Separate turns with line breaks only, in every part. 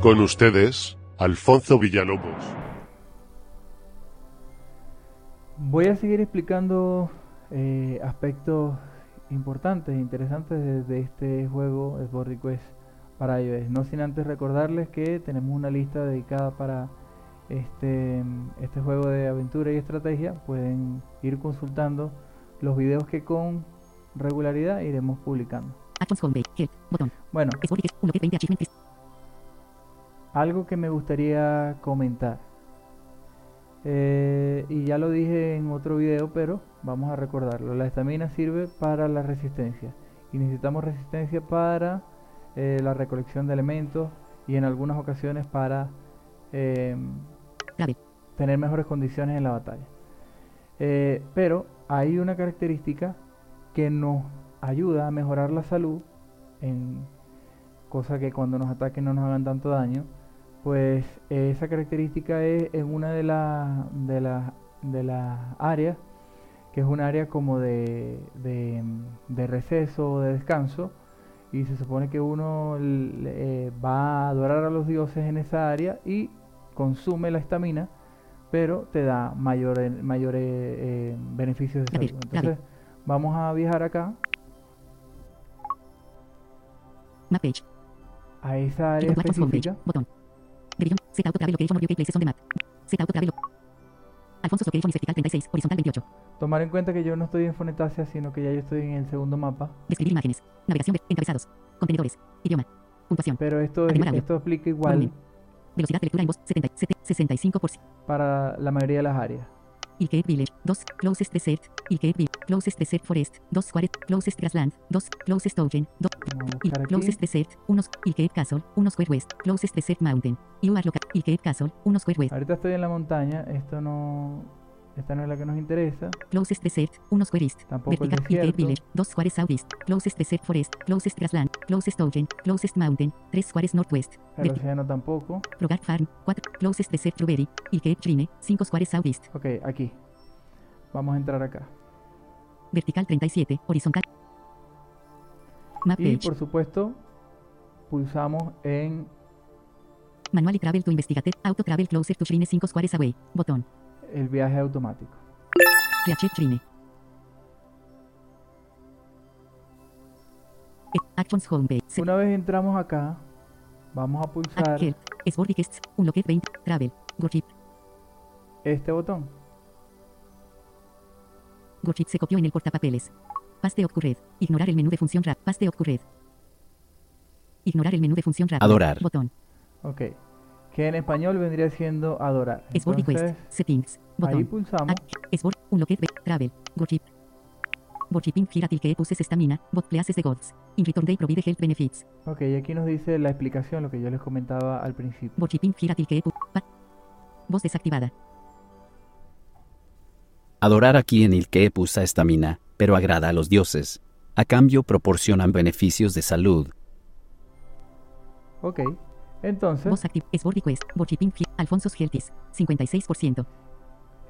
Con ustedes, Alfonso Villalobos.
Voy a seguir explicando eh, aspectos importantes e interesantes de, este juego Sport Request para iOS. No sin antes recordarles que tenemos una lista dedicada para este, este juego de aventura y estrategia. Pueden ir consultando los videos que con regularidad iremos publicando. Bueno, algo que me gustaría comentar. Eh, y ya lo dije en otro video, pero vamos a recordarlo. La estamina sirve para la resistencia. Y necesitamos resistencia para eh, la recolección de elementos y en algunas ocasiones para em, tener mejores condiciones en la batalla. Eh, pero hay una característica que nos ayuda a mejorar la salud en cosa que cuando nos ataquen no nos hagan tanto daño pues esa característica es en una de las de las de áreas que es un área como de, de, receso o de descanso y se supone que uno eh, va a adorar a los dioses en esa área y consume la estamina pero te da mayores mayores eh, beneficios de salud. Entonces vamos a viajar acá. A esa área específica
set auto travel location or places on the map. Auto travel. Alfonso location is vertical 36, horizontal 28.
Tomar en cuenta que yo no estoy en Fonetasia, sino que ya yo estoy en el segundo mapa.
Describir imágenes. Navegación, encabezados. Contenedores. Idioma. Puntuación.
Pero esto, es, esto aplica igual. Volumen.
Velocidad de lectura en voz 77, 65%.
Para la mayoría de las áreas.
Ilkeet Village, 2, Closest Desert, Ilkeet Village, Closest Desert Forest, 2 Square, Closest Grassland, 2, Closest Ocean, 2, Closest Desert, 1, Ilkeet Castle, 1 Square West, Closest Desert Mountain, You are local, Ilkeet Castle, 1 Square West.
Ahorita estoy en la montaña, esto no esta no es la que nos interesa.
Closest Desert, 1 Square East.
Tampoco Vertical Ilkeet
Village, 2 Squares Southeast. Closest Desert Forest, Closest Grassland, Closest Ocean, Closest Mountain, 3 Squares Northwest.
El océano tampoco.
Rogar Farm, 4 Closest Desert Strawberry, Ilkeet Shrine, 5 Squares Southeast.
Ok, aquí. Vamos a entrar acá.
Vertical 37, horizontal.
Map y por supuesto, pulsamos en
Manual y Travel to Investigate, Auto Travel Closer to Shrine 5 Squares Away, botón.
El viaje automático.
Reacheck Shrine. Actions Homepage.
Una vez entramos acá, vamos a pulsar
Help, Unlocked 20, Travel, Go
Este botón.
Gochit se copió en el portapapeles. Paste Red. Ignorar el menú de función RAP. Paste Red. Ignorar el menú de función RAP.
Adorar.
Botón.
Ok. Que en español vendría siendo adorar.
Entonces, Request. Settings. Botón.
Ahí pulsamos.
Esbord. Unlocked. Travel. Gochip. Worshiping Hiratil que puses estamina. Bot places de gods. In return they provide health benefits.
Ok, y aquí nos dice la explicación, lo que yo les comentaba al principio.
Worshiping Hiratil que Voz desactivada.
Adorar aquí en el que pusa estamina, pero agrada a los dioses. A cambio proporcionan beneficios de salud.
Ok, entonces...
Voz active, Sport Request, Worshiping Alfonso Geltis, 56%.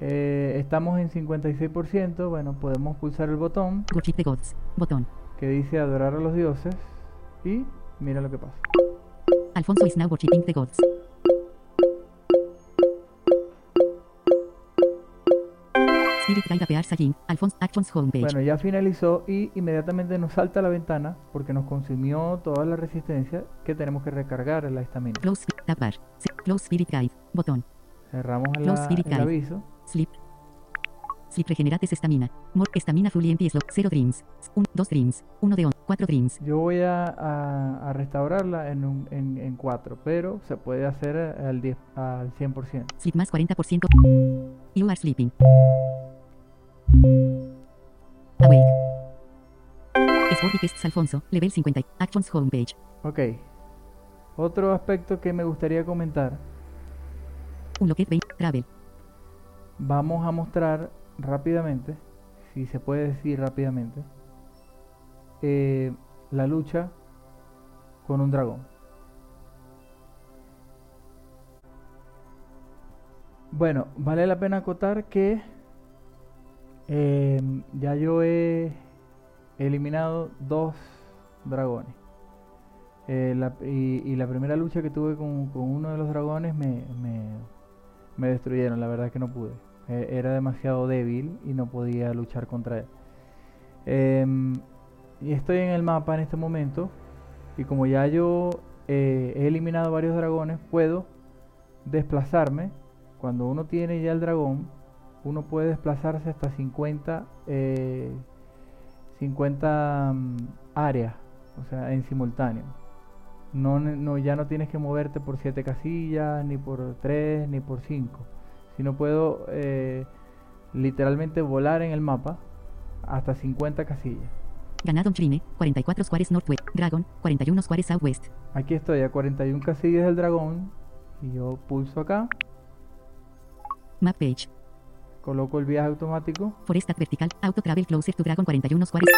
Eh, estamos en 56%, bueno, podemos pulsar el botón.
Worship the Gods, botón.
Que dice adorar a los dioses. Y mira lo que pasa.
Alfonso is now worshiping the gods.
Bueno, ya finalizó y inmediatamente nos salta la ventana porque nos consumió toda la resistencia que tenemos que recargar en la estamina.
Close, Close Spirit Guide. Botón.
Cerramos el aviso.
Sleep. Sleep regenerates estamina. More estamina fully empty slot. 0 dreams. 1, 2 dreams. 1 de on. 4 dreams.
Yo voy a, a, restaurarla en, un, en, en 4, pero se puede hacer al, 10, al 100%.
Sleep más 40%. You are sleeping. Awake. Sporty Alfonso, level 50. Actions homepage.
Ok. Otro aspecto que me gustaría comentar.
Un locket 20. Travel.
Vamos a mostrar rápidamente, si se puede decir rápidamente, eh, la lucha con un dragón. Bueno, vale la pena acotar que Em, ya yo he eliminado dos dragones. Eh, y, la primera lucha que tuve con, uno de los dragones me, me, destruyeron, la verdad es que no pude. Eh, era demasiado débil y no podía luchar contra él. Em, y estoy en el mapa en este momento y como ya yo eh, he eliminado varios dragones, puedo desplazarme. Cuando uno tiene ya el dragón, uno puede desplazarse hasta 50, eh, 50 mm, áreas, o sea, en simultáneo. No, no, ya no tienes que moverte por 7 casillas, ni por 3, ni por 5. Sino puedo eh, literalmente volar en el mapa hasta 50 casillas.
Ganado Trine, 44 squares northwest. Dragon, 41 squares southwest.
Aquí estoy a 41 casillas del dragón y yo pulso acá,
Map page.
Coloco el viaje automático
Forest vertical. Auto travel closer to dragon 41 squares.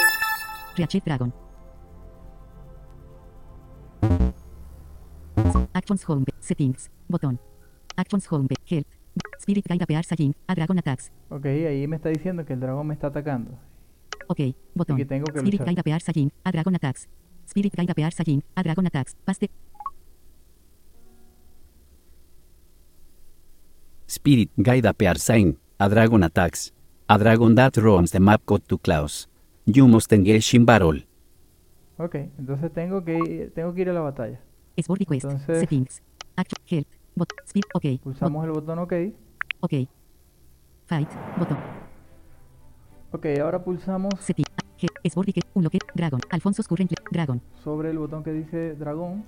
Reachet dragon. Actions home. Settings. Botón. Actions home. Help. Spirit guide appears again. A dragon attacks.
Ok, ahí me está diciendo que el dragón me está atacando.
Ok. Botón.
que tengo que
Spirit
luchar.
guide appears again. A dragon attacks. Spirit guide appears again. A dragon attacks. Paste.
Spirit Guide appears sign, a dragon attacks. A dragon that roams the map got to Klaus. You must engage in battle.
Ok, entonces tengo que ir, tengo que ir a la batalla.
Sword request.
Entonces-
Settings. Action. Help. Bot. Spirit. Ok. Bot-
Pulsamos el botón OK.
Ok. Fight. Botón.
Ok, ahora pulsamos
Setting. Sword request. Unlocked. Dragon. Alfonso's current. Dragon.
sobre el botón que dice dragón.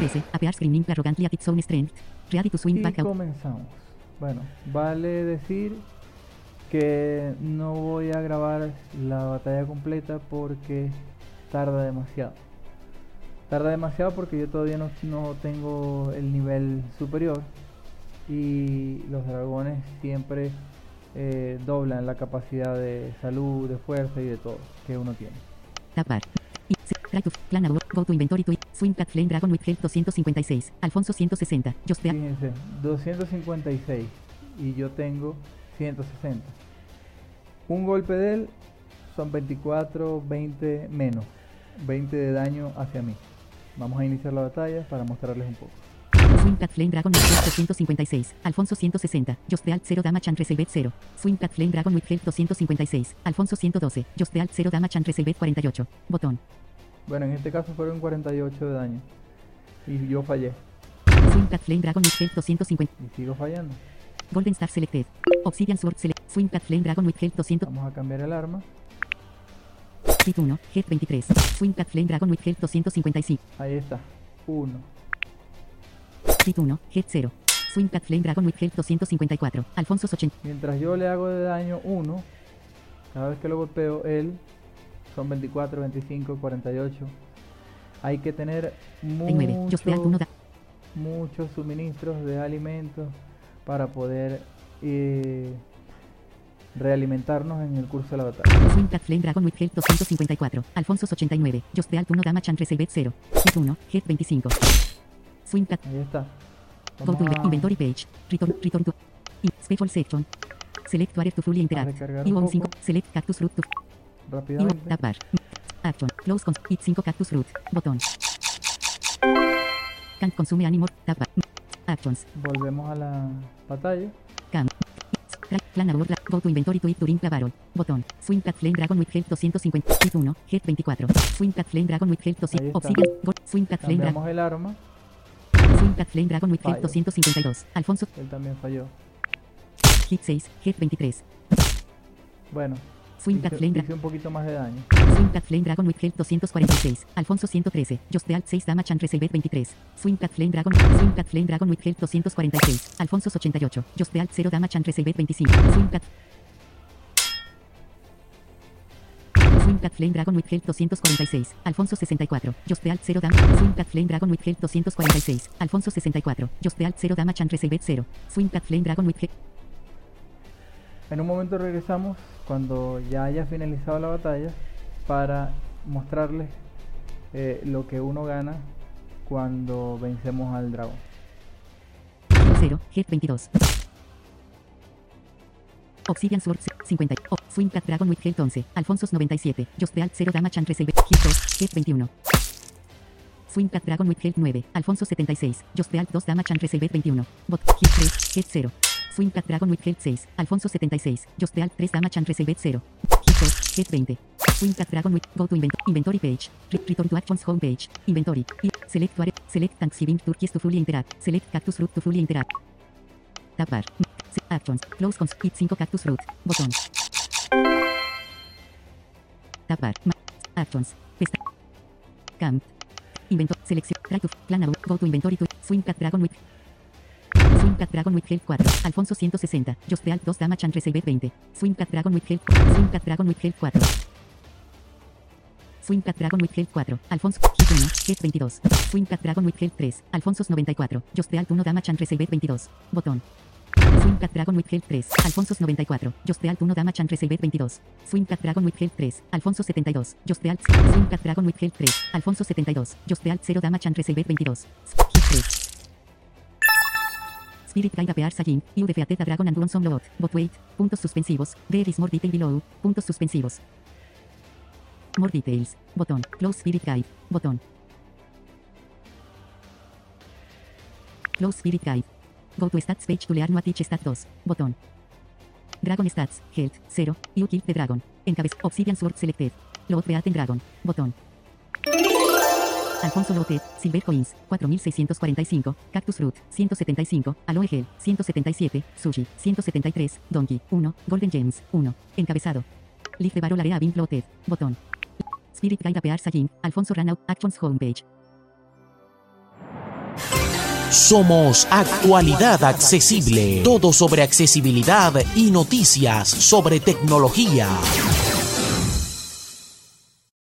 Nivel 13. Appears grinning arrogantly at its own strength. Ready to swing
Y
back out.
comenzamos. Bueno, vale decir que no voy a grabar la batalla completa porque tarda demasiado. Tarda demasiado porque yo todavía no, no tengo el nivel superior y los dragones siempre eh, doblan la capacidad de salud, de fuerza y de todo que uno tiene.
Tab Try to plan hour. Go to inventory to it. Swing cat flame dragon with health 256. Alfonso 160. Just the
Fíjense, 256 y yo tengo 160. Un golpe de él son 24, 20 menos, 20 de daño hacia mí. Vamos a iniciar la batalla para mostrarles un poco.
Swing cat flame dragon with health 256. Alfonso 160. Just the alt 0 damage and receive 0. Swing cat flame dragon with health 256. Alfonso 112. Just the alt 0 damage and receive 48. Botón.
Bueno, en este caso fueron 48 de daño y yo fallé
Swing flame dragon with health 250.
y sigo fallando.
Golden Star selected. Obsidian Sword select. Swing cat flame dragon with health 200.
Vamos a cambiar el arma.
Hit 1. Head 23. Swing cat flame dragon with health 255.
Ahí está. 1.
Hit 1. Head 0. Swing cat flame dragon with health 254. Alfonso 80.
Mientras yo le hago de daño 1, cada vez que lo golpeo, él son 24, 25, 48. Hay que tener
9. Just the alt 1
mucho,
da.
muchos suministros de alimentos para poder eh, realimentarnos en el curso de la batalla.
Swing cat flame dragon with health 254. Alfonso 89. Just the alt 1 damage and receive 0. Hit 1. Head 25. Swing cat.
Ahí está.
Go to inventory page. Return, return to. Special section. Select to fully interact. Y
un
5.
poco.
Select cactus fruit to.
Rápidamente.
tab. Action. Close con. Hit 5 cactus fruit. Botón. Can't consume anymore. Tab. Actions.
Volvemos a la batalla.
Cam. Track, plan abort, go to inventory to it during battle. Botón. Swing cat flame dragon with health 250. Hit 1. Head 24. Swing cat flame dragon with health
Ahí
200.
está.
Obsidian. Go, swing cat flame dragon.
El arma.
Swing cat flame dragon with health
Fallo.
252. Alfonso.
Él también falló.
Hit 6. Head 23.
Bueno,
Swing
hice,
flame
hice
dragon.
un poquito más de daño.
Swing flame dragon with health 246. Alfonso 113. Just the alt 6 damage and receive 23. Swing flame dragon. Swing flame dragon with health 246. Alfonso 88. Just the alt 0 damage and receive 25. Swing cat flame dragon with health 246. Alfonso 64. Just the alt 0 damage. Swing flame dragon with health 246. Alfonso 64. Just the alt 0 damage and receive 0. Swing flame dragon with health.
En un momento regresamos cuando ya haya finalizado la batalla para mostrarles eh, lo que uno gana cuando vencemos al dragón.
0. Head 22. Obsidian Sword 50. Oh, Swing Cat Dragon with Health 11. Alfonsos 97. Jostreal 0 Damage and Receive. Hit 2. Hit 21. Swing Cat Dragon with Health 9. Alfonso 76. Jostreal 2 Damage and Receive 21. Bot. Hit 3. Hit 0. Swing Cat Dragon with Health 6. Alfonso 76. Jostreal 3 Damage and Receive 0. Hit 2. Hit 20. Swing Cat Dragon with Go to invent Inventory page. Re- return to Actions home page. Inventory. I- select Ware. Select Thanksgiving Turkeys to fully interact. Select Cactus Root to fully interact. Tab bar. Actions. Close cons. Hit 5 Cactus Root. Botón. Tab bar. Actions. Pesta. Camp. Inventor. Selección. Try to. Plan. Go to inventory to. Swing Cat Dragon with. Cat Dragon with Health 4. Alfonso 160. Jostreal 2 Damage and Receive 20. Swing Cat Dragon with Health. Swing Cat Dragon with Health 4. Swing Cat Dragon with Health 4. Alfonso. Hit 1. Hit 22. Swing Cat Dragon with Health 3. Alfonsos 94. Jostreal 1 Damage and Receive 22. Botón. Swing Cat Dragon with Health 3. Alfonsos 94. Jostreal 1 Damage and Receive 22. Swing Cat Dragon with Health 3. Alfonso 72. Jostreal. Swing Cat Dragon with Health 3. Alfonso 72. Jostreal 0 Damage and Receive 22. Hit 3. Spirit Guide Apear Sajin, You defeated a dragon and won some lot, but wait, puntos suspensivos, there is more detail below, puntos suspensivos. More details, botón, Close Spirit Guide, botón. Close Spirit Guide. Go to Stats page to learn what each stat does, botón. Dragon Stats, Health, 0, You killed the dragon. Encabez, Obsidian Sword selected. Load Beaten Dragon, botón. Alfonso Lotet, Silver Coins, 4645, Cactus Fruit, 175, Aloe Gel, 177, Sushi, 173, Donkey, 1, Golden Gems, 1. Encabezado. Leaf de Barol Area botón. Spirit Guide Apear Sajin, Alfonso Runout, Actions Homepage.
Somos Actualidad Accesible. Todo sobre accesibilidad y noticias sobre tecnología.